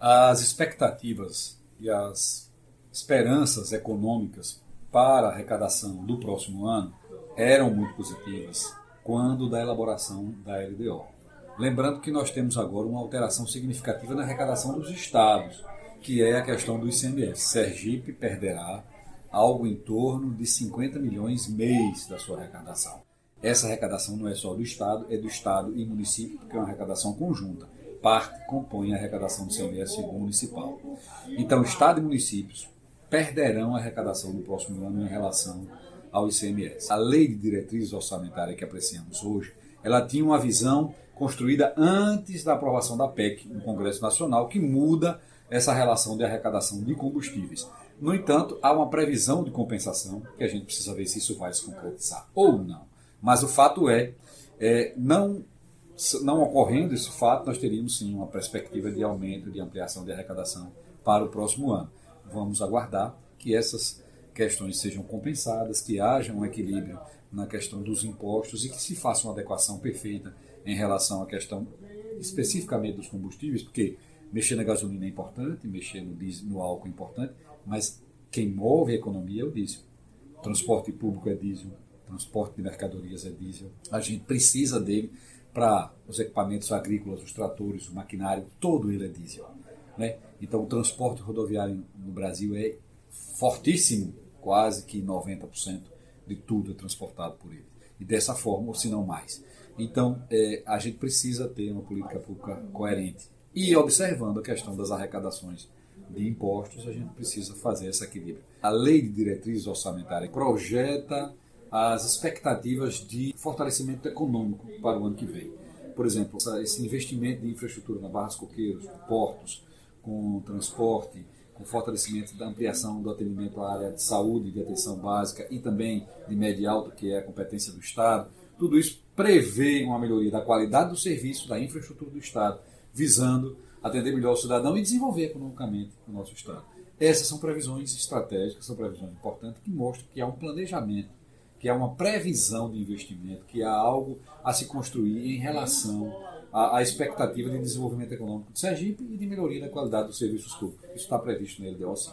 As expectativas e as esperanças econômicas para a arrecadação do próximo ano eram muito positivas quando da elaboração da LDO. Lembrando que nós temos agora uma alteração significativa na arrecadação dos estados, que é a questão do ICMS. Sergipe perderá algo em torno de 50 milhões mês da sua arrecadação. Essa arrecadação não é só do estado, é do estado e município, porque é uma arrecadação conjunta parte compõe a arrecadação do CMS municipal. Então, Estado e municípios perderão a arrecadação no próximo ano em relação ao ICMS. A lei de diretrizes orçamentárias que apreciamos hoje, ela tinha uma visão construída antes da aprovação da PEC no Congresso Nacional, que muda essa relação de arrecadação de combustíveis. No entanto, há uma previsão de compensação, que a gente precisa ver se isso vai se concretizar ou não. Mas o fato é, é não não ocorrendo esse fato, nós teríamos sim uma perspectiva de aumento, de ampliação de arrecadação para o próximo ano. Vamos aguardar que essas questões sejam compensadas, que haja um equilíbrio na questão dos impostos e que se faça uma adequação perfeita em relação à questão especificamente dos combustíveis, porque mexer na gasolina é importante, mexer no, diesel, no álcool é importante, mas quem move a economia é o diesel. Transporte público é diesel, transporte de mercadorias é diesel. A gente precisa dele para os equipamentos agrícolas, os tratores, o maquinário, todo ele é diesel. Né? Então o transporte rodoviário no Brasil é fortíssimo, quase que 90% de tudo é transportado por ele. E dessa forma, ou se não mais. Então é, a gente precisa ter uma política pública coerente. E observando a questão das arrecadações de impostos, a gente precisa fazer esse equilíbrio. A lei de diretrizes orçamentárias projeta as expectativas de fortalecimento econômico para o ano que vem. Por exemplo, esse investimento de infraestrutura na Barra dos Coqueiros, portos, com transporte, com fortalecimento da ampliação do atendimento à área de saúde, de atenção básica e também de médio e alto, que é a competência do Estado. Tudo isso prevê uma melhoria da qualidade do serviço, da infraestrutura do Estado, visando atender melhor o cidadão e desenvolver economicamente o nosso Estado. Essas são previsões estratégicas, são previsões importantes que mostram que há um planejamento que há uma previsão de investimento, que há algo a se construir em relação à, à expectativa de desenvolvimento econômico de Sergipe e de melhoria da qualidade dos serviços públicos. Isso está previsto na LDO sim.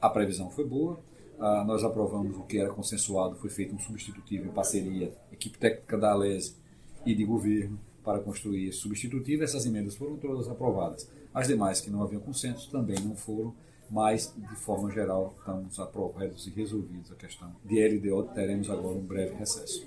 A previsão foi boa, ah, nós aprovamos o que era consensuado, foi feito um substitutivo em parceria, equipe técnica da Alese e de governo, para construir esse substitutivo. Essas emendas foram todas aprovadas. As demais que não haviam consenso também não foram mas de forma geral estamos aprovados e resolvidos a questão de LDO. Teremos agora um breve recesso.